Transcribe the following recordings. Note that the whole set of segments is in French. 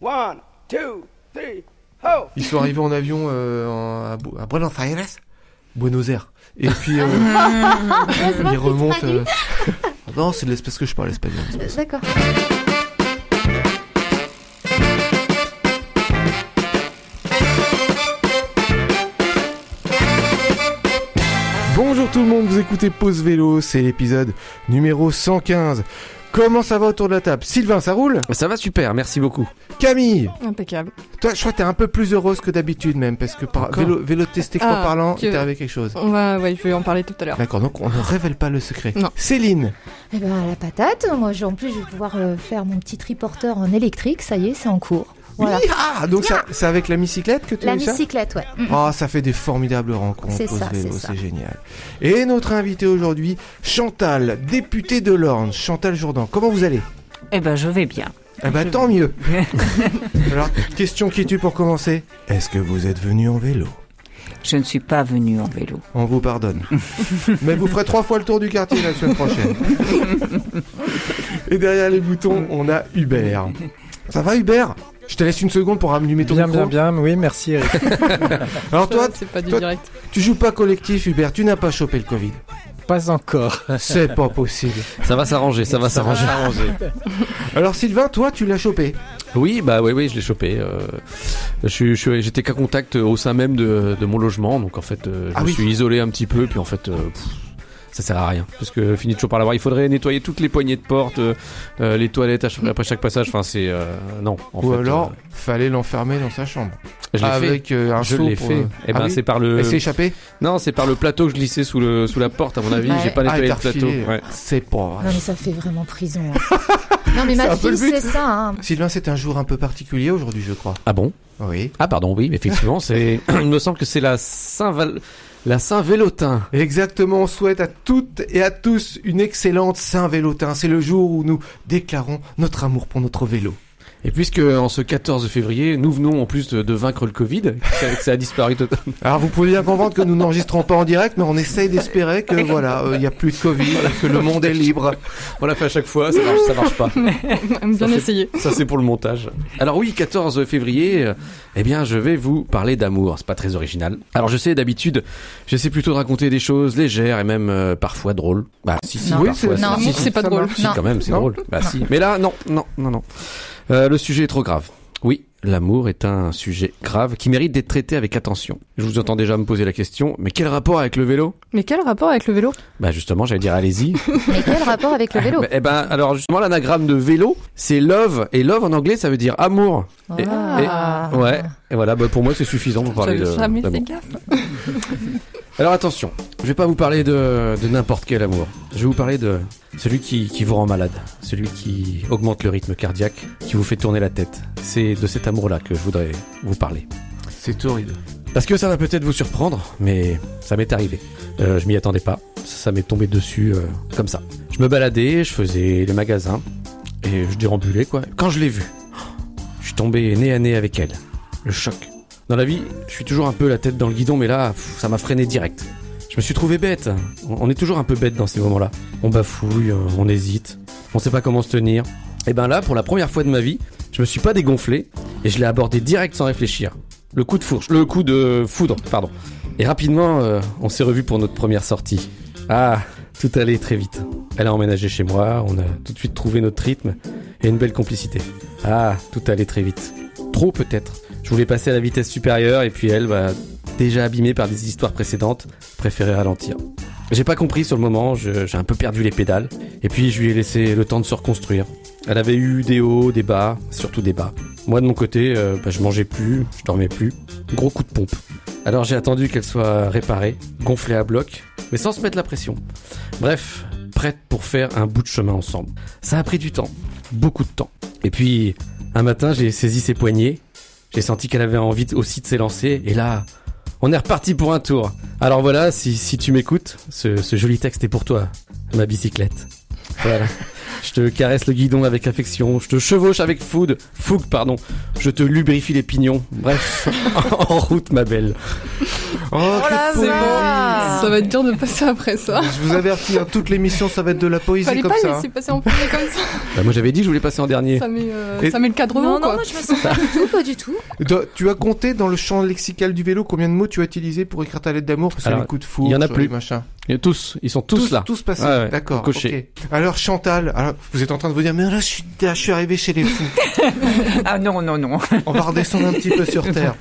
One, two, three, ho! Ils sont arrivés en avion euh, en- à, Bu- à Buenos Aires, Buenos Aires. Et puis euh, ils remontent. euh, Non, c'est de l'espèce que je parle espagnol. c'est pour ça. D'accord. Bonjour tout le monde, vous écoutez Pause Vélo, c'est l'épisode numéro 115. Comment ça va autour de la table Sylvain, ça roule Ça va super, merci beaucoup. Camille Impeccable. Toi, je crois que t'es un peu plus heureuse que d'habitude même, parce que par vélo, vélo testé Ah, parlant, t'est arrivé quelque chose. On va, ouais, je vais en parler tout à l'heure. D'accord, donc on ne révèle pas le secret. Non. Céline, Eh ben, la patate. Moi, en plus, je vais pouvoir euh, faire mon petit triporteur en électrique. Ça y est, c'est en cours. Voilà. Oui, ah, donc ça- c'est avec la bicyclette que tu La bicyclette, ouais. Oh, ça fait des formidables rencontres. C'est Pause ça, vélo, c'est ça. c'est génial. Et notre invité aujourd'hui, Chantal, députée de l'Orne. Chantal Jourdan, comment vous allez? Eh ben, je vais bien. Eh ben, tant mieux. Alors, question qui tue pour commencer? Est-ce que vous êtes venu en vélo? Je ne suis pas venu en vélo. On vous pardonne. Mais vous ferez trois fois le tour du quartier la semaine prochaine. Et derrière les boutons, on a Hubert. Ça va Hubert? Je te laisse une seconde pour allumer ton Bien, micro. bien, bien, oui, merci Eric. Alors toi, c'est pas du toi- direct. tu joues pas collectif Hubert, tu n'as pas chopé le Covid. Pas encore. C'est pas possible. Ça va s'arranger, ça va s'arranger. Alors Sylvain, toi tu l'as chopé. Oui, bah oui, oui, je l'ai chopé. euh, je je J'étais qu'à contact au sein même de, de mon logement, donc en fait, euh, je Ah me oui. suis isolé un petit peu, puis en fait, euh, pff, ça sert à rien, parce que fini toujours par l'avoir. Il faudrait nettoyer toutes les poignées de porte, euh, euh, les toilettes après chaque passage. Enfin, c'est euh, non. En Ou fait, alors, fallait l'enfermer dans sa chambre. euh, je l'ai fait. Avec euh, un Je l'ai fait. euh, Et ah ben, oui c'est par le. Elle s'est échappée Non, c'est par le plateau que je glissais sous le sous la porte. À mon avis, Ouais. j'ai pas Ah, nettoyé le plateau. Ouais. C'est pas vrai. Non, mais ça fait vraiment prison. hein. non, mais ma fille, but. c'est ça. Hein. Sylvain, c'est un jour un peu particulier aujourd'hui, je crois. Ah bon? Oui. Ah pardon, oui, mais effectivement, c'est. Il me semble que c'est la Saint Val... la Saint Vélotin. Exactement, on souhaite à toutes et à tous une excellente Saint-Vélotin. C'est le jour où nous déclarons notre amour pour notre vélo. Et puisque en ce 14 février, nous venons en plus de, de vaincre le Covid, que ça a disparu totalement. Alors vous pouvez bien comprendre que nous n'enregistrons pas en direct, mais on essaye d'espérer que voilà, euh, il n'y a plus de Covid, que le monde est libre. On l'a fait à chaque fois, ça marche, ça marche pas. Bien Ça essayé. Ça c'est pour le montage. Alors oui, 14 février, euh, eh bien je vais vous parler d'amour. C'est pas très original. Alors je sais d'habitude, j'essaie plutôt de raconter des choses légères et même euh, parfois drôles. Bah si si, Non. Oui, parfois. c'est- Non. si, si, c'est pas drôle. Si, Non. quand même, c'est Non. drôle. Bah si. Mais là, non, non, non, non. Euh, le sujet est trop grave. Oui, l'amour est un sujet grave qui mérite d'être traité avec attention. Je vous entends déjà me poser la question, mais quel rapport avec le vélo? Mais quel rapport avec le vélo? Bah justement, j'allais dire allez-y. Mais quel rapport avec le vélo? Bah, eh ben, alors justement, l'anagramme de vélo, c'est love, et love en anglais, ça veut dire amour. Et- Ah. Ouais, et voilà, bah, pour moi, c'est suffisant pour parler de. Jamais fait gaffe. Alors attention, je vais pas vous parler de, de n'importe quel amour. Je vais vous parler de celui qui, qui vous rend malade, celui qui augmente le rythme cardiaque, qui vous fait tourner la tête. C'est de cet amour-là que je voudrais vous parler. C'est horrible. Parce que ça va peut-être vous surprendre, mais ça m'est arrivé. Euh, je m'y attendais pas. Ça, ça m'est tombé dessus euh, comme ça. Je me baladais, je faisais les magasins et je dérambulais quoi. Quand je l'ai vue, je suis tombé nez à nez avec elle. Le choc. Dans la vie, je suis toujours un peu la tête dans le guidon, mais là, ça m'a freiné direct. Je me suis trouvé bête. On on est toujours un peu bête dans ces moments-là. On bafouille, euh, on hésite, on sait pas comment se tenir. Et ben là, pour la première fois de ma vie, je me suis pas dégonflé et je l'ai abordé direct sans réfléchir. Le coup de fourche, le coup de foudre, pardon. Et rapidement, euh, on s'est revu pour notre première sortie. Ah, tout allait très vite. Elle a emménagé chez moi, on a tout de suite trouvé notre rythme et une belle complicité. Ah, tout allait très vite. Trop peut-être. Je voulais passer à la vitesse supérieure et puis elle, bah, déjà abîmée par des histoires précédentes, préférait ralentir. J'ai pas compris sur le moment, j'ai un peu perdu les pédales. Et puis je lui ai laissé le temps de se reconstruire. Elle avait eu des hauts, des bas, surtout des bas. Moi de mon côté, euh, bah, je mangeais plus, je dormais plus. Gros coup de pompe. Alors j'ai attendu qu'elle soit réparée, gonflée à bloc, mais sans se mettre la pression. Bref, prête pour faire un bout de chemin ensemble. Ça a pris du temps, beaucoup de temps. Et puis, un matin, j'ai saisi ses poignets, j'ai senti qu'elle avait envie aussi de s'élancer, et là, on est reparti pour un tour. Alors voilà, si, si tu m'écoutes, ce, ce joli texte est pour toi, ma bicyclette. Voilà. Je te caresse le guidon avec affection, je te chevauche avec food, fougue, pardon, Je te lubrifie les pignons. Bref, en route, ma belle. Oh, la quelle poésie. vache. Ça va être dur de passer après ça. Je vous avertis, hein, toute l'émission, ça va être de la poésie Fallait comme pas ça. hein. laisser passer en premier comme ça. Bah, moi, j'avais dit que je voulais passer en dernier. Ça met, euh, Et- ça met le cadre Non, haut, non, quoi. moi je me sens pas du tout, pas du tout. Do- Tu as compté dans le champ lexical du vélo combien de mots tu as utilisé pour écrire ta lettre d'amour? Parce que les coups de foudre, il y en a plus. machins. Et tous, ils sont tous, là. Tous passés. Ouais, ouais, D'accord. cochés. ok. Alors Chantal, alors, vous êtes en train de vous dire, mais là je suis, là, je suis arrivé chez les fous. Ah non, non, non. On va redescendre un petit peu sur terre.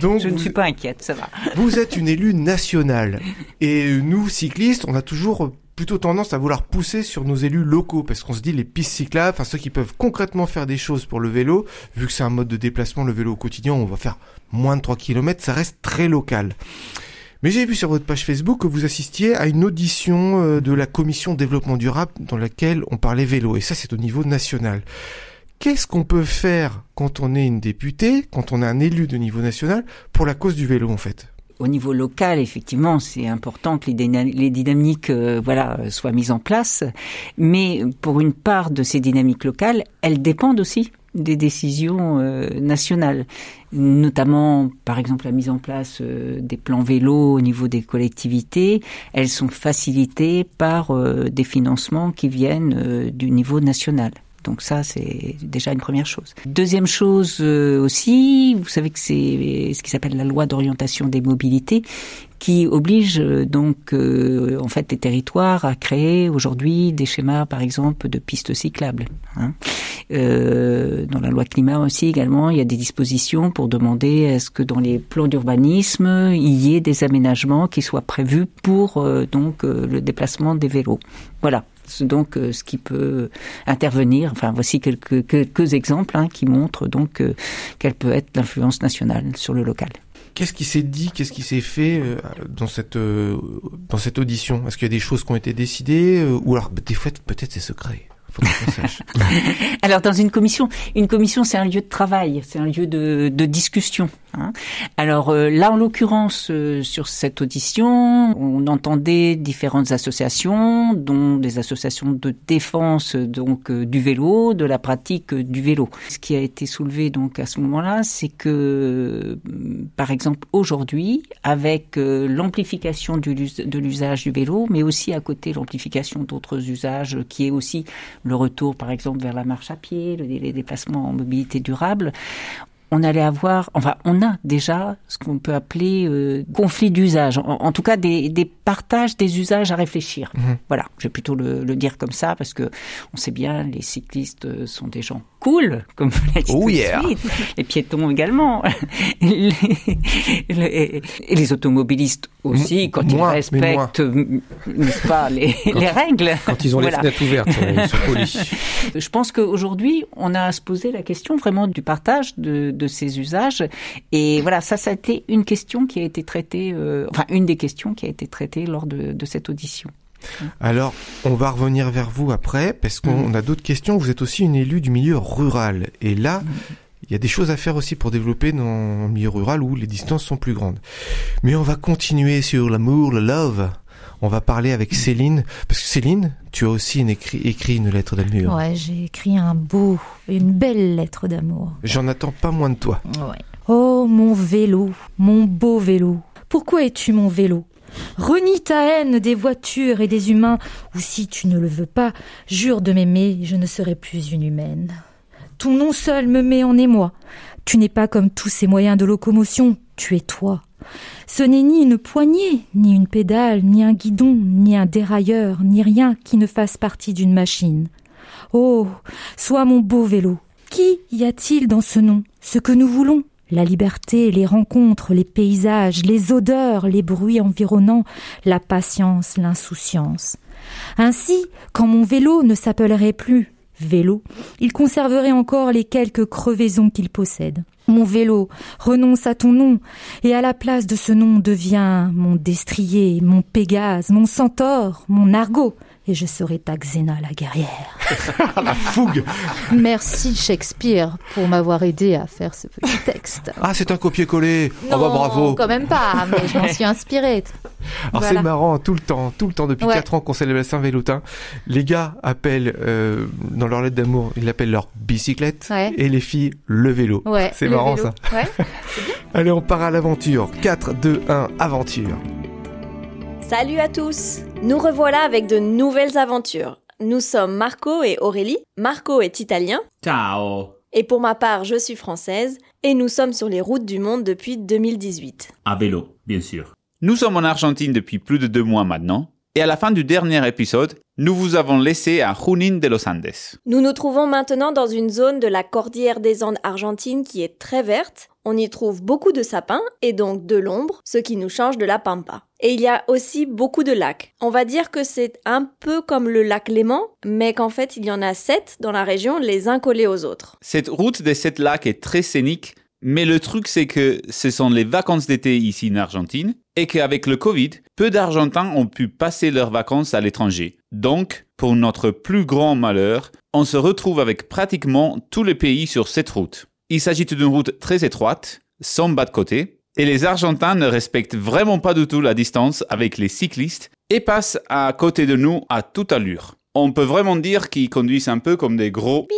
Donc Je ne vous, suis pas inquiète, ça va. vous êtes une élue nationale. Et nous, cyclistes, on a toujours plutôt tendance à vouloir pousser sur nos élus locaux parce qu'on se dit les pistes cyclables, enfin ceux qui peuvent concrètement faire des choses pour le vélo, vu que c'est un mode de déplacement, le vélo au quotidien, on va faire moins de 3 km, ça reste très local. Mais j'ai vu sur votre page Facebook que vous assistiez à une audition euh, de la commission développement durable dans laquelle on parlait vélo, et ça c'est au niveau national. Qu'est-ce qu'on peut faire quand on est une députée, quand on est un élu de niveau national, pour la cause du vélo en fait? Au niveau local, effectivement, c'est important que les, dyna- les dynamiques euh, voilà, soient mises en place. Mais pour une part de ces dynamiques locales, elles dépendent aussi des décisions euh, nationales, notamment par exemple la mise en place euh, des plans vélo au niveau des collectivités. Elles sont facilitées par des financements qui viennent du niveau national. Donc ça, c'est déjà une première chose. Deuxième chose euh, aussi, vous savez que c'est ce qui s'appelle la loi d'orientation des mobilités qui oblige euh, donc euh, en fait les territoires à créer aujourd'hui des schémas par exemple de pistes cyclables. hein. Euh, dans la loi climat aussi également, il y a des dispositions pour demander à ce que dans les plans d'urbanisme il y ait des aménagements qui soient prévus pour euh, donc euh, le déplacement des vélos. Voilà. Donc euh, ce qui peut intervenir. Enfin, voici quelques quelques exemples hein, qui montrent donc euh, quelle peut être l'influence nationale sur le local. Qu'est-ce qui s'est dit, qu'est-ce qui s'est fait euh, dans cette dans cette audition? Est-ce qu'il y a des choses qui ont été décidées ou alors des fois peut-être c'est secret? Alors dans une commission, une commission c'est un lieu de travail, c'est un lieu de, de discussion. Hein. Alors euh, là en l'occurrence euh, sur cette audition, on entendait différentes associations, dont des associations de défense donc euh, du vélo, de la pratique euh, du vélo. Ce qui a été soulevé donc à ce moment-là, c'est que euh, par exemple aujourd'hui, avec l'amplification de l'usage du vélo, mais aussi à côté l'amplification d'autres usages, qui est aussi le retour, par exemple, vers la marche à pied, le- les déplacements en mobilité durable, on allait avoir, enfin, on a déjà ce qu'on peut appeler euh, conflit d'usage, en, en tout cas des, des partages des usages à réfléchir. Mhm. Voilà, je vais plutôt le, le dire comme ça parce que on sait bien, les cyclistes euh, sont des gens cool, comme vous l'avez dit Oh tout de yeah. suite. les piétons également, les, les- et les automobilistes aussi, M- quand moins, ils respectent, n'est-ce pas, les, les règles. Quand ils ont Voilà. les fenêtres ouvertes, ils sont polis. Je pense qu'aujourd'hui, on a à se poser la question vraiment du partage de, de ces usages. Et voilà, ça, ça a été une question qui a été traitée, euh, enfin, une des questions qui a été traitée lors de, de cette audition. Alors, on va revenir vers vous après, parce qu'on Mhm. a d'autres questions. Vous êtes aussi une élue du milieu rural. Et là, il y a des choses à faire aussi pour développer dans le milieu rural où les distances sont plus grandes. Mais on va continuer sur l'amour, le love. On va parler avec Céline. Parce que Céline, tu as aussi une écrit, écrit une lettre d'amour. Ouais, j'ai écrit un beau, une belle lettre d'amour. J'en attends pas moins de toi. Ouais. Oh mon vélo, mon beau vélo, pourquoi es-tu mon vélo? Renie ta haine des voitures et des humains, ou si tu ne le veux pas, jure de m'aimer, je ne serai plus une humaine. Ton nom seul me met en émoi. Tu n'es pas comme tous ces moyens de locomotion, tu es toi. Ce n'est ni une poignée, ni une pédale, ni un guidon, ni un dérailleur, ni rien qui ne fasse partie d'une machine. Oh, sois mon beau vélo. Qui y a-t-il dans ce nom? Ce que nous voulons La liberté, les rencontres, les paysages, les odeurs, les bruits environnants, la patience, l'insouciance. Ainsi, quand mon vélo ne s'appellerait plus vélo, il conserverait encore les quelques crevaisons qu'il possède. Mon vélo, renonce à ton nom, et à la place de ce nom devient mon destrier, mon pégase, mon centaure, mon argot, et je serai ta Xena la guerrière. La fougue Merci Shakespeare pour m'avoir aidé à faire ce petit texte. Ah, c'est un copier-coller Oh Non, bah bravo quand même pas, mais je m'en suis inspirée. Alors Voilà. c'est marrant, tout le temps, tout le temps, depuis Ouais. 4 ans qu'on célèbre la Saint-Vélotin, les gars appellent, euh, dans leur lettre d'amour, ils l'appellent leur bicyclette, Ouais. et les filles, le vélo. Ouais, C'est marrant vélo. ça. Ouais. Allez, on part à l'aventure. 4, 2, 1, aventure. Salut à tous Nous revoilà avec de nouvelles aventures. Nous sommes Marco et Aurélie. Marco est italien, Ciao. et pour ma part, je suis française, et nous sommes sur les routes du monde depuis 2018. À vélo, bien sûr. Nous sommes en Argentine depuis plus de deux mois maintenant, et à la fin du dernier épisode, nous vous avons laissé à Junín de los Andes. Nous nous trouvons maintenant dans une zone de la cordillère des Andes argentines qui est très verte. On y trouve beaucoup de sapins et donc de l'ombre, ce qui nous change de la pampa. Et il y a aussi beaucoup de lacs. On va dire que c'est un peu comme le lac Léman, mais qu'en fait il y en a sept dans la région, les uns collés aux autres. Cette route des sept lacs est très scénique, mais le truc c'est que ce sont les vacances d'été ici en Argentine, et qu'avec le Covid, peu d'Argentins ont pu passer leurs vacances à l'étranger. Donc, pour notre plus grand malheur, on se retrouve avec pratiquement tous les pays sur cette route. Il s'agit d'une route très étroite, sans bas de côté, et les Argentins ne respectent vraiment pas du tout la distance avec les cyclistes et passent à côté de nous à toute allure. On peut vraiment dire qu'ils conduisent un peu comme des gros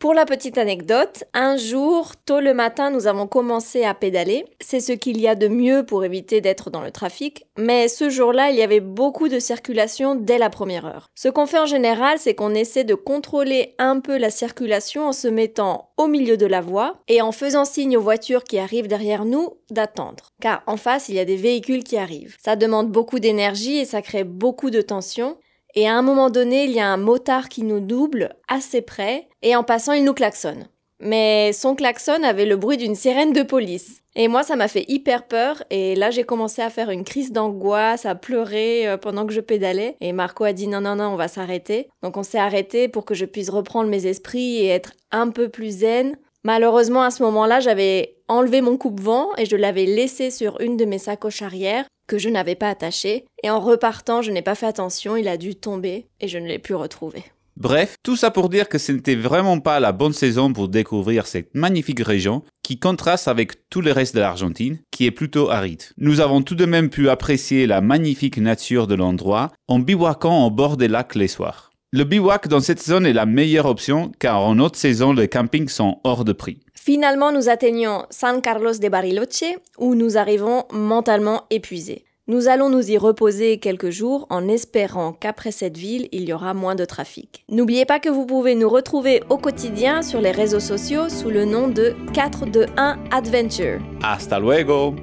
Pour la petite anecdote, un jour, tôt le matin, nous avons commencé à pédaler. C'est ce qu'il y a de mieux pour éviter d'être dans le trafic. Mais ce jour-là, il y avait beaucoup de circulation dès la première heure. Ce qu'on fait en général, c'est qu'on essaie de contrôler un peu la circulation en se mettant au milieu de la voie et en faisant signe aux voitures qui arrivent derrière nous d'attendre. Car en face, il y a des véhicules qui arrivent. Ça demande beaucoup d'énergie et ça crée beaucoup de tension. Et à un moment donné, il y a un motard qui nous double assez près, et en passant, il nous klaxonne. Mais son klaxon avait le bruit d'une sirène de police. Et moi, ça m'a fait hyper peur, et là, j'ai commencé à faire une crise d'angoisse, à pleurer euh, pendant que je pédalais. Et Marco a dit non, non, non, on va s'arrêter. Donc on s'est arrêté pour que je puisse reprendre mes esprits et être un peu plus zen. Malheureusement, à ce moment-là, j'avais enlevé mon coupe-vent et je l'avais laissé sur une de mes sacoches arrière que je n'avais pas attachée. Et en repartant, je n'ai pas fait attention, il a dû tomber et je ne l'ai plus retrouvé. Bref, tout ça pour dire que ce n'était vraiment pas la bonne saison pour découvrir cette magnifique région qui contraste avec tout le reste de l'Argentine, qui est plutôt aride. Nous avons tout de même pu apprécier la magnifique nature de l'endroit en bivouaquant au bord des lacs les soirs. Le bivouac dans cette zone est la meilleure option car en haute saison les campings sont hors de prix. Finalement, nous atteignons San Carlos de Bariloche où nous arrivons mentalement épuisés. Nous allons nous y reposer quelques jours en espérant qu'après cette ville, il y aura moins de trafic. N'oubliez pas que vous pouvez nous retrouver au quotidien sur les réseaux sociaux sous le nom de 421 Adventure. Hasta luego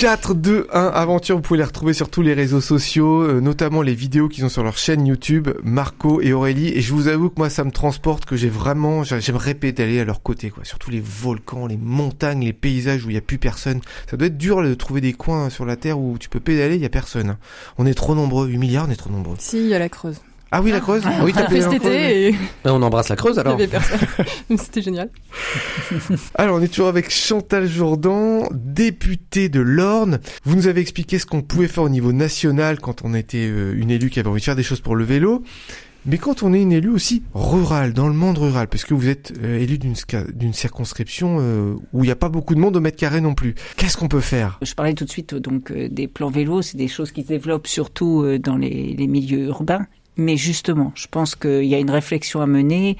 4, 2, 1, aventure, vous pouvez les retrouver sur tous les réseaux sociaux, euh, notamment les vidéos qu'ils ont sur leur chaîne YouTube, Marco et Aurélie, et je vous avoue que moi ça me transporte, que j'ai vraiment, j'a- j'aimerais pédaler à leur côté, quoi, surtout les volcans, les montagnes, les paysages où il y a plus personne. Ça doit être dur de trouver des coins sur la Terre où tu peux pédaler, il y a personne. On est trop nombreux, 8 milliards, on est trop nombreux. Si, il y a la Creuse. Ah oui, la Creuse Ah oui, On t'as l'a fait cet été et Ben, on embrasse la Creuse alors. avait personne. C'était génial. Alors, on est toujours avec Chantal Jourdan, députée de l'Orne. Vous nous avez expliqué ce qu'on pouvait faire au niveau national quand on était euh, une élue qui avait envie de faire des choses pour le vélo. Mais quand on est une élue aussi rurale, dans le monde rural, parce que vous êtes euh, élu d'une circonscription euh, où il n'y a pas beaucoup de monde au mètre carré non plus, qu'est-ce qu'on peut faire? Je parlais tout de suite donc euh, des plans vélos, c'est des choses qui se développent surtout euh, dans les, les milieux urbains. Mais justement, je pense qu'il y a une réflexion à mener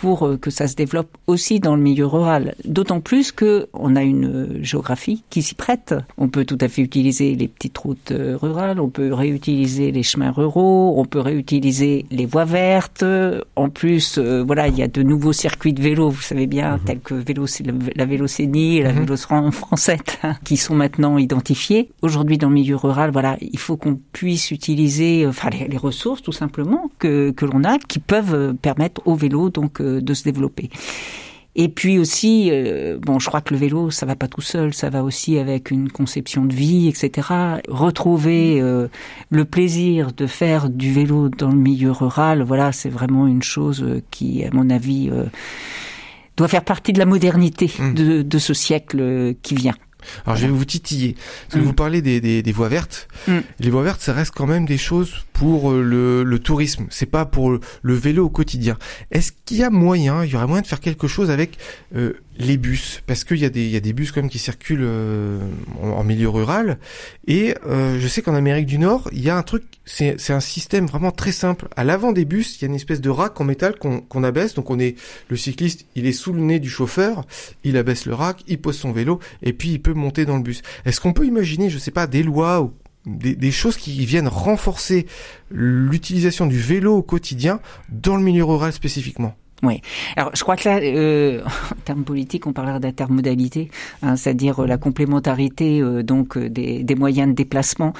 pour euh, que ça se développe aussi dans le milieu rural. D'autant plus que on a une euh, géographie qui s'y prête. On peut tout à fait utiliser les petites routes euh, rurales, on peut réutiliser les chemins ruraux, on peut réutiliser les voies vertes. En plus, euh, voilà, il y a de nouveaux circuits de vélo, vous savez bien, tels que vélo, la Vélocénie, et la Mhm. Vélocran Française, hein, qui sont maintenant identifiés. Aujourd'hui, dans le milieu rural, voilà, il faut qu'on puisse utiliser, enfin, les, les ressources tout simplement que que l'on a, qui peuvent permettre au vélo donc de se développer. Et puis aussi, euh, bon, je crois que le vélo, ça va pas tout seul, ça va aussi avec une conception de vie, etc. Retrouver euh, le plaisir de faire du vélo dans le milieu rural, voilà, c'est vraiment une chose euh, qui, à mon avis, euh, doit faire partie de la modernité Mm. de, de ce siècle qui vient. Alors je vais vous titiller. Parce que Mm. vous parlez des, des, des voies vertes. Mm. Les voies vertes, ça reste quand même des choses pour euh, le, le tourisme. C'est pas pour le, le vélo au quotidien. Est-ce qu'il y a moyen, il y aurait moyen de faire quelque chose avec euh, les bus Parce qu'il y, a des- y a des bus quand même qui circulent euh, en, milieu rural. Et euh, je sais qu'en Amérique du Nord, il y a un truc, c'est un système vraiment très simple. À l'avant des bus, il y a une espèce de rack en métal qu'on abaisse. Donc on est le cycliste, il est sous le nez du chauffeur, il abaisse le rack, il pose son vélo et puis il peut monter dans le bus. Est-ce qu'on peut imaginer, je sais pas, des lois ou des, des choses qui viennent renforcer l'utilisation du vélo au quotidien dans le milieu rural spécifiquement? Alors, je crois que là, euh, en termes politiques, on parlera d'intermodalité, hein, c'est-à-dire euh, la complémentarité euh, donc euh, des, des moyens de déplacement.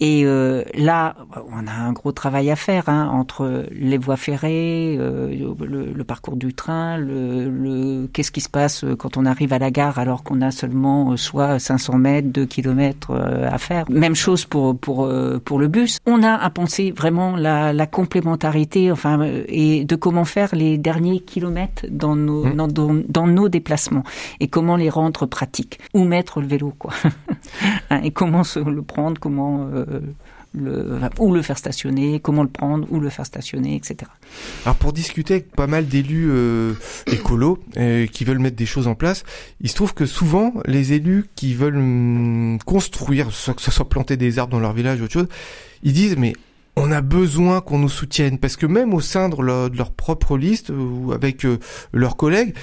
Et euh, là, on a un gros travail à faire hein, entre les voies ferrées, euh, le, le parcours du train, le, le qu'est-ce qui se passe quand on arrive à la gare alors qu'on a seulement soit 500 mètres, 2 kilomètres à faire. Même chose pour pour pour le bus. On a à penser vraiment la, la complémentarité, enfin, et de comment faire les derniers kilomètres dans nos Mmh. dans, dans, dans nos déplacements et comment les rendre pratiques. Où mettre le vélo, quoi. Hein, et comment se le prendre, comment euh, le enfin, où le faire stationner, comment le prendre, où le faire stationner, etc. Alors pour discuter avec pas mal d'élus euh, écolos euh, qui veulent mettre des choses en place, il se trouve que souvent les élus qui veulent hum, construire, que ce soit planter des arbres dans leur village ou autre chose, ils disent mais on a besoin qu'on nous soutienne parce que même au sein de leur, propre liste euh, ou avec euh, leurs collègues,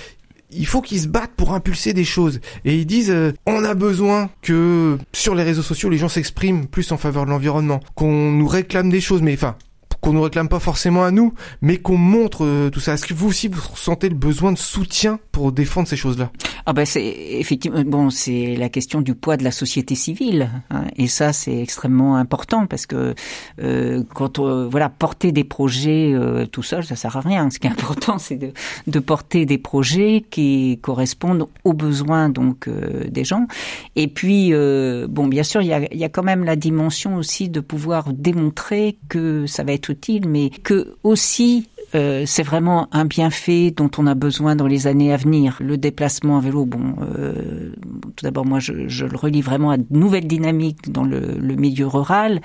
il faut qu'ils se battent pour impulser des choses. Et ils disent, euh, on a besoin que sur les réseaux sociaux, les gens s'expriment plus en faveur de l'environnement, qu'on nous réclame des choses, mais enfin, qu'on nous réclame pas forcément à nous, mais qu'on montre euh, tout ça. Est-ce que vous aussi vous ressentez le besoin de soutien pour défendre ces choses-là? Ah ben c'est effectivement bon, c'est la question du poids de la société civile, hein, et ça c'est extrêmement important parce que euh, quand on, voilà porter des projets euh, tout seul, ça sert à rien. Ce qui est important, c'est de, de porter des projets qui correspondent aux besoins donc euh, des gens. Et puis euh, bon, bien sûr, il y a, y a quand même la dimension aussi de pouvoir démontrer que ça va être mais que aussi euh, c'est vraiment un bienfait dont on a besoin dans les années à venir. Le déplacement à vélo, bon, euh, tout d'abord, moi, je, le relie vraiment à de nouvelles dynamiques dans le, milieu rural.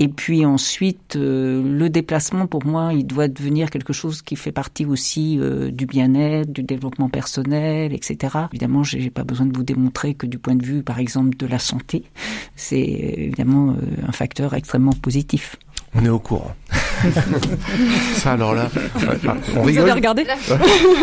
Et puis ensuite, euh, le déplacement, pour moi, il doit devenir quelque chose qui fait partie aussi du bien-être, du développement personnel, etc. Évidemment, j'ai pas besoin de vous démontrer que du point de vue, par exemple, de la santé, c'est évidemment un facteur extrêmement positif. On est au courant. ça alors là, ouais, ah, on Vous avez rigole. regardé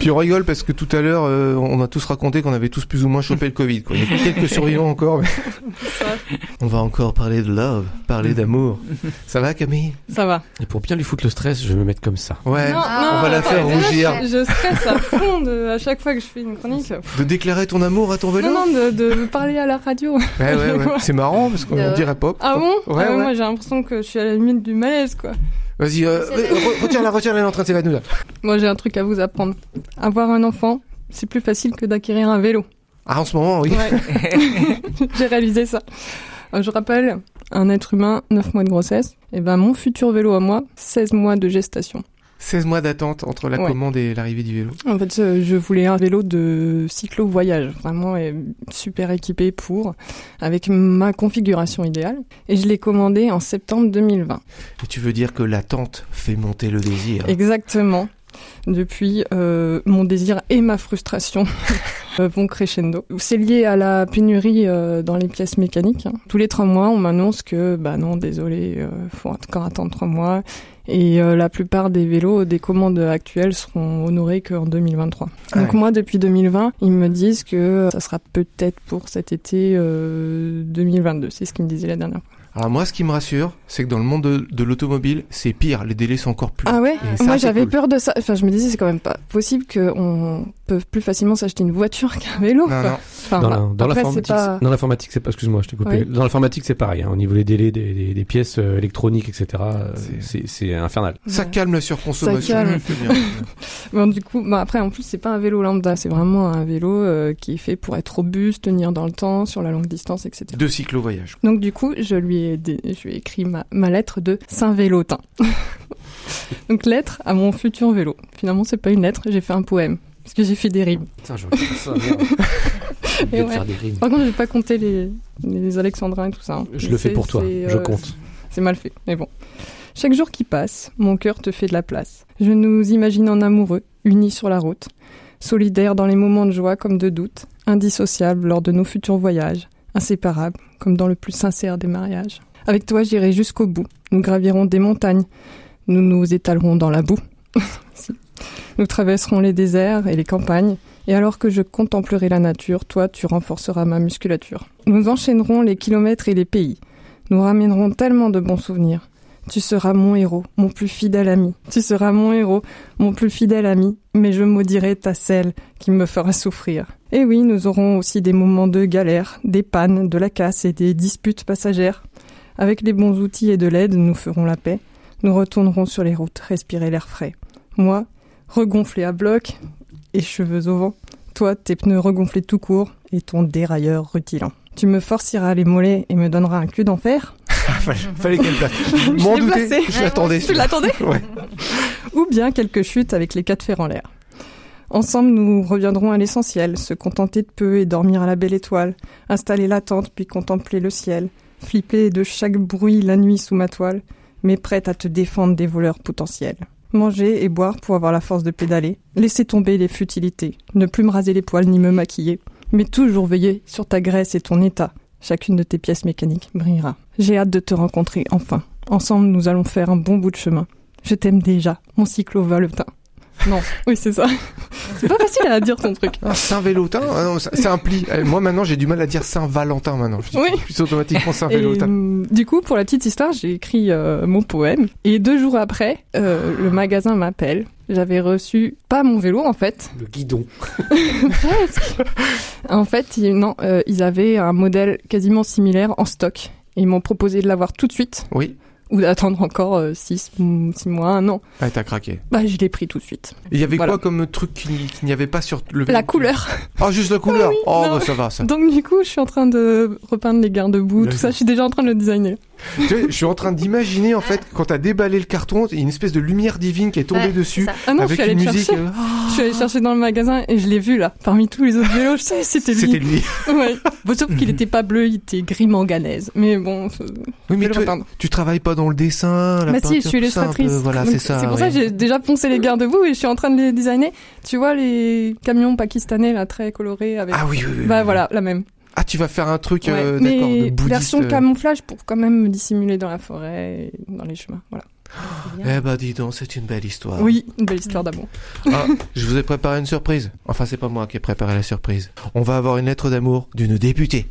Puis on rigole parce que tout à l'heure, euh, on a tous raconté qu'on avait tous plus ou moins chopé le Covid. Quoi. Il y a quelques survivants encore. mais- on va encore parler de love, parler d'amour. Ça va Camille? Ça va. Et pour bien lui foutre le stress, je vais me mettre comme ça. Ouais. Non, on non, va la faire rougir. Je stresse à fond de- à chaque fois que je fais une chronique. De déclarer ton amour à ton vélo? Non, non, de, de parler à la radio. Ouais, ouais, ouais. C'est marrant parce qu'on Ouais. dirait pas. Ah bon? Ouais, Ah ouais. Moi, l'impression que je suis à la limite du malaise, quoi. Vas-y, euh, re- retiens-la, retiens-la, elle est en train de s'évanouir. Moi, j'ai un truc à vous apprendre. Avoir un enfant, c'est plus facile que d'acquérir un vélo. Ah, en ce moment, oui. Ouais. j'ai réalisé ça. Euh, Je rappelle, un être humain, 9 mois de grossesse. Et ben, mon futur vélo à moi, 16 mois de gestation. 16 mois d'attente entre la Ouais. commande et l'arrivée du vélo. En fait, euh, je voulais un vélo de cyclo-voyage, vraiment super équipé pour, avec ma configuration idéale. Et je l'ai commandé en septembre 2020. Et tu veux dire que l'attente fait monter le désir. Exactement. Depuis, euh, mon désir et ma frustration euh, vont crescendo. C'est lié à la pénurie euh, dans les pièces mécaniques. hein. Tous les trois mois, on m'annonce que, bah non, désolé, euh, faut encore attendre trois mois. Et euh, la plupart des vélos, des commandes actuelles seront honorées qu'en 2023. Ah Donc ouais. moi, depuis 2020, ils me disent que ça sera peut-être pour cet été euh, 2022. C'est ce qu'ils me disaient la dernière fois. Alors moi, ce qui me rassure, c'est que dans le monde de, de l'automobile, c'est pire. Les délais sont encore plus. Ah ouais ça, Moi j'avais cool. peur de ça. Enfin, je me disais c'est quand même pas possible qu'on peut plus facilement s'acheter une voiture qu'un vélo. Non, non. Enfin, Dans la- dans après, l'informatique, c'est pas... c'est- dans l'informatique, c'est pas, excuse-moi, je t'ai coupé. Oui. Dans l'informatique, c'est pareil, hein, au niveau des délais des, des- des pièces euh, électroniques, etc. euh, C'est- C'est c'est infernal. Ça Ouais. calme la surconsommation. Ça calme. Bon, du coup, bah, après en plus c'est pas un vélo lambda, c'est vraiment un vélo euh, qui est fait pour être robuste, tenir dans le temps, sur la longue distance, etc. De cyclo-voyage. Donc du coup, je lui ai, je lui ai écrit ma, ma lettre de Saint-Vélotin. Donc lettre à mon futur vélo. Finalement, c'est pas une lettre, j'ai fait un poème. Parce que j'ai fait des rimes. Putain, je regarde ça, merde. ouais. faire des rimes. Par contre, j'ai pas compté les, les alexandrins et tout ça. hein. Je le fais pour toi, je euh, compte. C'est mal fait, mais bon. Chaque jour qui passe, mon cœur te fait de la place. Je nous imagine en amoureux, unis sur la route, solidaires dans les moments de joie comme de doute, indissociables lors de nos futurs voyages, inséparables comme dans le plus sincère des mariages. Avec toi, j'irai jusqu'au bout. Nous gravirons des montagnes. Nous nous étalerons dans la boue. Nous traverserons les déserts et les campagnes. Et alors que je contemplerai la nature, toi, tu renforceras ma musculature. Nous enchaînerons les kilomètres et les pays. Nous ramènerons tellement de bons souvenirs. Tu seras mon héros, mon plus fidèle ami. Tu seras mon héros, mon plus fidèle ami, mais je maudirai ta selle qui me fera souffrir. Et oui, nous aurons aussi des moments de galère, des pannes, de la casse et des disputes passagères. Avec les bons outils et de l'aide, nous ferons la paix. Nous retournerons sur les routes, respirer l'air frais. Moi, regonflé à bloc et cheveux au vent. Toi, tes pneus regonflés tout court et ton dérailleur rutilant. Tu me forceras les mollets et me donneras un cul d'enfer. fallait, qu'elle place. M'en doutais, placé. je l'attendais. Tu l'attendais Ouais. Ou bien quelques chutes avec les quatre fers en l'air. Ensemble, nous reviendrons à l'essentiel, se contenter de peu et dormir à la belle étoile, installer la tente puis contempler le ciel, flipper de chaque bruit la nuit sous ma toile, mais prête à te défendre des voleurs potentiels. Manger et boire pour avoir la force de pédaler, laisser tomber les futilités, ne plus me raser les poils ni me maquiller, mais toujours veiller sur ta graisse et ton état. Chacune de tes pièces mécaniques brillera. J'ai hâte de te rencontrer enfin. Ensemble, nous allons faire un bon bout de chemin. Je t'aime déjà, mon cyclo-valetin. Non, oui, c'est ça. C'est pas facile à dire ton truc. Ah, Saint-Vélotin ah C'est un pli. Euh, Moi maintenant j'ai du mal à dire Saint-Valentin maintenant. Je dis Oui. plus automatiquement Saint-Vélotin. hum, du coup, pour la petite histoire, j'ai écrit euh, mon poème. Et deux jours après, euh, le magasin m'appelle. J'avais reçu pas mon vélo en fait. Le guidon. Presque. en fait, ils, non, euh, ils avaient un modèle quasiment similaire en stock. Et ils m'ont proposé de l'avoir tout de suite Oui. Ou d'attendre encore 6 mois, un an. Ah, t'as craqué. Bah, je l'ai pris tout de suite. Il y avait Voilà. quoi comme truc qu'il n'y- avait pas sur le La couleur. Ah, juste la couleur. oui, oh, bah, ça va, ça. Donc du coup, je suis en train de repeindre les garde-boue, tout ça. Je suis déjà en train de le designer. Je suis en train d'imaginer, en fait, quand t'as déballé le carton, il y a une espèce de lumière divine qui est tombée Ouais, dessus. Ah non, je avec suis allée une musique. chercher. euh, Je suis allée chercher dans le magasin et je l'ai vu là. Parmi tous les autres vélos, je sais, c'était lui. C'était lui. Ouais. Bon, sauf qu'il était pas bleu, il était gris manganèse. Mais bon, je Oui, mais toi, tu travailles pas dans le dessin, la Bah si, je suis peu, illustratrice. Voilà, c'est ça. C'est pour ça que j'ai déjà poncé les garde-boue et je suis en train de les designer. Tu vois les camions pakistanais là, très colorés avec. Ah oui, oui, oui. Bah oui. voilà, la même. Ah, tu vas faire un truc, euh, Ouais. d'accord, de Mais bouddhiste. version euh. camouflage pour quand même me dissimuler dans la forêt et dans les chemins. Voilà. Eh bah, dis donc, c'est une belle histoire. Oui, une belle histoire d'amour. Ah, je vous ai préparé une surprise. Enfin, c'est pas moi qui ai préparé la surprise. On va avoir une lettre d'amour d'une députée.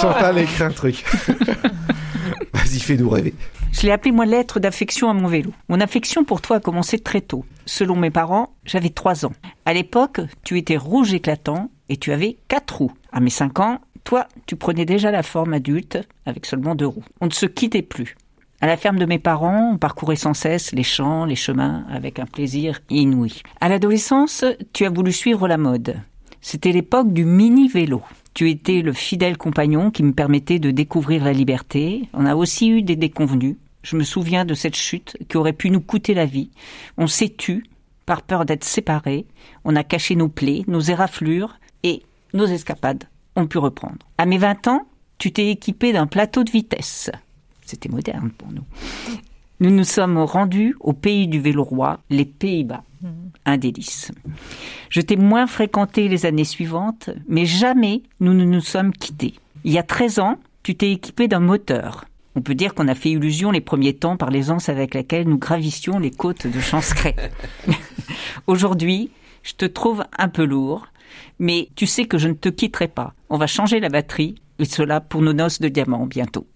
Chantal a écrit un truc. Vas-y, fais-nous rêver. Je l'ai appelé moi lettre d'affection à mon vélo. Mon affection pour toi a commencé très tôt. Selon mes parents, j'avais 3 ans. À l'époque, tu étais rouge éclatant et tu avais 4 roues. À mes 5 ans, toi, tu prenais déjà la forme adulte avec seulement 2 roues. On ne se quittait plus. À la ferme de mes parents, on parcourait sans cesse les champs, les chemins, avec un plaisir inouï. À l'adolescence, tu as voulu suivre la mode. C'était l'époque du mini-vélo. Tu étais le fidèle compagnon qui me permettait de découvrir la liberté. On a aussi eu des déconvenus. Je me souviens de cette chute qui aurait pu nous coûter la vie. On s'est tu par peur d'être séparés. On a caché nos plaies, nos éraflures et nos escapades ont pu reprendre. À mes 20 ans, tu t'es équipé d'un plateau de vitesse. C'était moderne pour nous. Nous nous sommes rendus au pays du vélo roi, les Pays-Bas. Un délice. Je t'ai moins fréquenté les années suivantes, mais jamais nous ne nous sommes quittés. Il y a 13 ans, tu t'es équipé d'un moteur. On peut dire qu'on a fait illusion les premiers temps par l'aisance avec laquelle nous gravissions les côtes de Chancray. Aujourd'hui, je te trouve un peu lourd, mais tu sais que je ne te quitterai pas. On va changer la batterie, et cela pour nos noces de diamant bientôt.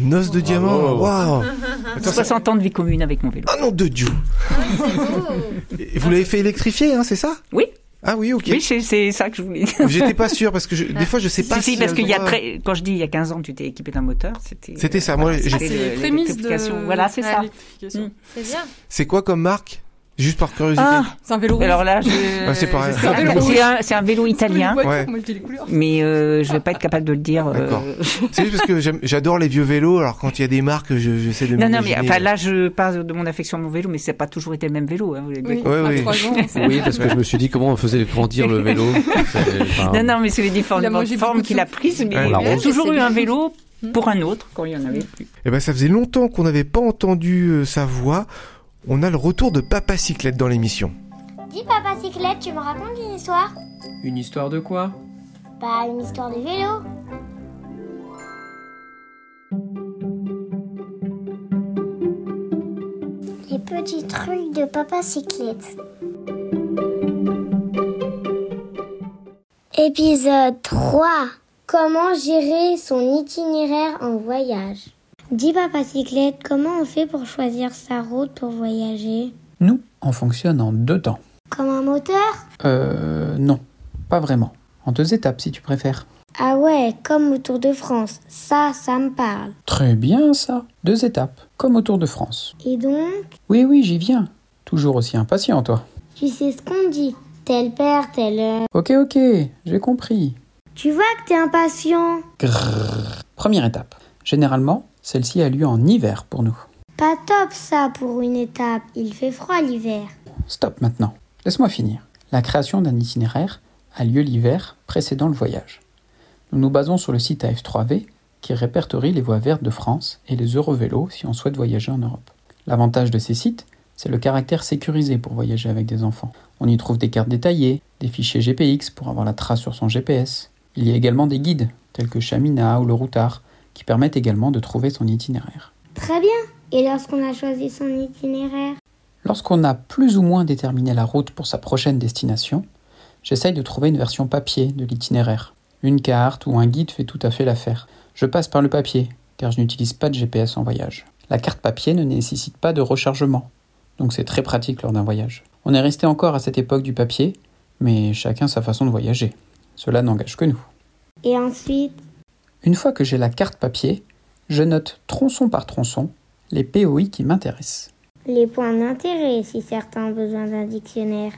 Noce de diamant. Waouh. Ça- 60 ans de vie commune avec mon vélo. Ah non, de Dieu. Et Vous l'avez fait électrifier, hein, c'est ça? Oui. Ah oui, ok. Oui, c'est ça que je voulais dire. J'étais pas sûr parce que je- des fois je sais pas si, si, si parce qu'il y a très, quand je dis il y a 15 ans, tu t'es équipé d'un moteur, c'était. C'était ça, moi, j'ai- c'était c'est le- les prémices de. Voilà, c'est ça. Mm. C'est bien. C'est quoi comme marque? Juste par curiosité. Ah, C'est un vélo. alors là, je... Ah, c'est pareil. je sais C'est un pas. vélo C'est un, c'est un vélo italien, Ouais. Je mais euh, je vais pas être capable de le dire. euh, D'accord. C'est juste parce que j'aime- j'adore les vieux vélos, alors quand il y a des marques, je- j'essaie de Non, non, mais enfin là, je parle de mon affection à mon vélo, mais c'est pas toujours été le même vélo. Hein, vous Oui, oui. c'est- Oui, parce que je me suis dit comment on faisait grandir le vélo. Enfin, Non, non, mais c'est les différentes formes qu'il a prises, mais Ouais, il la a toujours eu un vélo pour un autre quand il y en avait plus. Eh ben, ça faisait longtemps qu'on n'avait pas entendu euh, sa voix. On a le retour de Papa Cyclette dans l'émission. Dis papa cyclette, tu me racontes une histoire? Une histoire de quoi? Bah une histoire de vélo. Les petits trucs de papa cyclette. Épisode 3 Comment gérer son itinéraire en voyage? Dis papa cyclette, comment on fait pour choisir sa route pour voyager? Nous, on fonctionne en deux temps. Comme un moteur? Euh, non, pas vraiment. En deux étapes si tu préfères. Ah ouais, comme au Tour de France. Ça, ça me parle. Très bien ça. Deux étapes, comme au Tour de France. Et donc, Oui, oui, j'y viens. Toujours aussi impatient, toi. tu sais ce qu'on dit. Tel père, tel... Ok, ok, j'ai compris. Tu vois que t'es impatient. Grrr. Première étape. Généralement, celle-ci a lieu en hiver pour nous. Pas top ça pour une étape. Il fait froid l'hiver. Stop maintenant. Laisse-moi finir. La création d'un itinéraire a lieu l'hiver précédent le voyage. Nous nous basons sur le site AF3V qui répertorie les voies vertes de France et les Eurovélos si on souhaite voyager en Europe. L'avantage de ces sites, c'est le caractère sécurisé pour voyager avec des enfants. On y trouve des cartes détaillées, des fichiers GPX pour avoir la trace sur son GPS. Il y a également des guides, tels que Chamina ou le Routard, qui permettent également de trouver son itinéraire. Très bien. Et lorsqu'on a choisi son itinéraire? Lorsqu'on a plus ou moins déterminé la route pour sa prochaine destination, j'essaye de trouver une version papier de l'itinéraire. Une carte ou un guide fait tout à fait l'affaire. Je passe par le papier, car je n'utilise pas de GPS en voyage. La carte papier ne nécessite pas de rechargement, donc c'est très pratique lors d'un voyage. On est resté encore à cette époque du papier, mais chacun sa façon de voyager. Cela n'engage que nous. Et ensuite? Une fois que j'ai la carte papier, je note tronçon par tronçon les POI qui m'intéressent. les points d'intérêt si certains ont besoin d'un dictionnaire.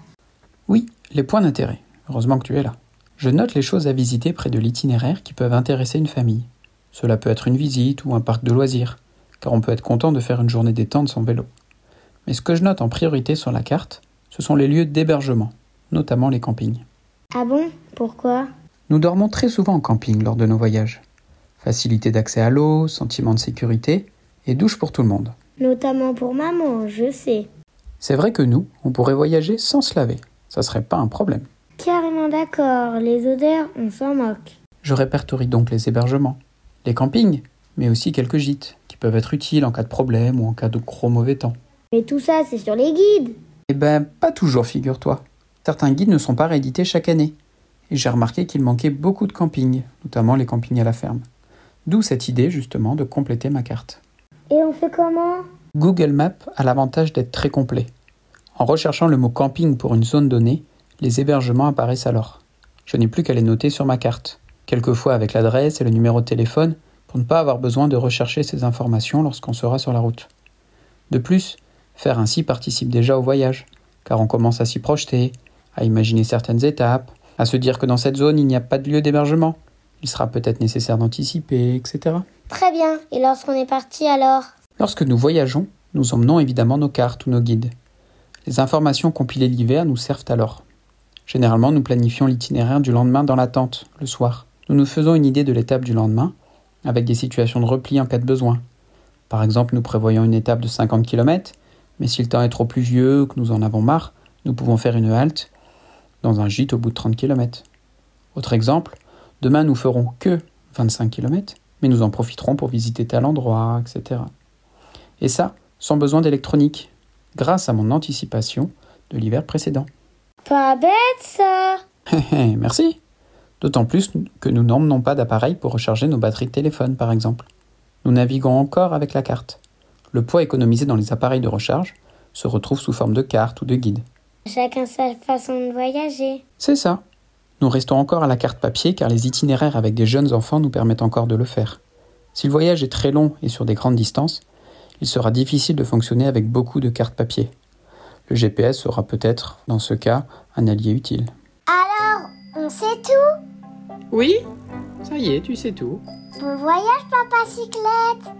Oui, les points d'intérêt. Heureusement que tu es là. Je note les choses à visiter près de l'itinéraire qui peuvent intéresser une famille. Cela peut être une visite ou un parc de loisirs, car on peut être content de faire une journée détente sans vélo. Mais ce que je note en priorité sur la carte, ce sont les lieux d'hébergement, notamment les campings. Ah bon? Pourquoi? Nous dormons très souvent en camping lors de nos voyages. Facilité d'accès à l'eau, sentiment de sécurité et douche pour tout le monde. Notamment pour maman, je sais. C'est vrai que nous, on pourrait voyager sans se laver. Ça serait pas un problème. Carrément d'accord, les odeurs, on s'en moque. Je répertorie donc les hébergements, les campings, mais aussi quelques gîtes qui peuvent être utiles en cas de problème ou en cas de gros mauvais temps. Mais tout ça, c'est sur les guides. Eh ben, pas toujours, figure-toi. Certains guides ne sont pas réédités chaque année. Et j'ai remarqué qu'il manquait beaucoup de campings, notamment les campings à la ferme. D'où cette idée, justement, de compléter ma carte. Et on fait comment? Google Maps a l'avantage d'être très complet. En recherchant le mot camping pour une zone donnée, les hébergements apparaissent alors. Je n'ai plus qu'à les noter sur ma carte, quelquefois avec l'adresse et le numéro de téléphone, pour ne pas avoir besoin de rechercher ces informations lorsqu'on sera sur la route. De plus, faire ainsi participe déjà au voyage, car on commence à s'y projeter, à imaginer certaines étapes, à se dire que dans cette zone il n'y a pas de lieu d'hébergement, il sera peut-être nécessaire d'anticiper, etc. Très bien. Et lorsqu'on est parti alors? Lorsque nous voyageons, nous emmenons évidemment nos cartes ou nos guides. Les informations compilées l'hiver nous servent alors. Généralement, nous planifions l'itinéraire du lendemain dans la tente, le soir. Nous nous faisons une idée de l'étape du lendemain, avec des situations de repli en cas de besoin. Par exemple, nous prévoyons une étape de 50 km, mais si le temps est trop pluvieux ou que nous en avons marre, nous pouvons faire une halte dans un gîte au bout de 30 km. Autre exemple, demain nous ferons que 25 km, mais nous en profiterons pour visiter tel endroit, etc. Et ça, sans besoin d'électronique, grâce à mon anticipation de l'hiver précédent. Pas bête ça Merci. D'autant plus que nous n'emmenons pas d'appareil pour recharger nos batteries de téléphone, par exemple. Nous naviguons encore avec la carte. Le poids économisé dans les appareils de recharge se retrouve sous forme de carte ou de guide. Chacun sa façon de voyager. C'est ça. Nous restons encore à la carte papier car les itinéraires avec des jeunes enfants nous permettent encore de le faire. Si le voyage est très long et sur des grandes distances, il sera difficile de fonctionner avec beaucoup de cartes papier. Le GPS sera peut-être, dans ce cas, un allié utile. Alors, on sait tout? Oui Ça y est, tu sais tout. Bon voyage, papa cyclette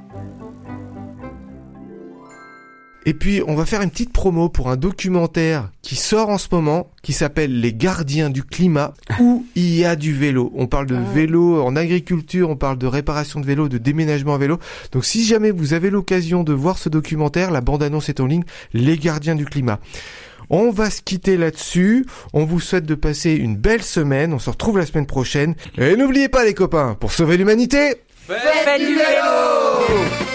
Et puis, on va faire une petite promo pour un documentaire qui sort en ce moment, qui s'appelle Les Gardiens du Climat, où il y a du vélo. On parle de vélo en agriculture, on parle de réparation de vélo, de déménagement à vélo. Donc, si jamais vous avez l'occasion de voir ce documentaire, la bande-annonce est en ligne, Les Gardiens du Climat. On va se quitter là-dessus. On vous souhaite de passer une belle semaine. On se retrouve la semaine prochaine. Et n'oubliez pas les copains, pour sauver l'humanité, Faites du vélo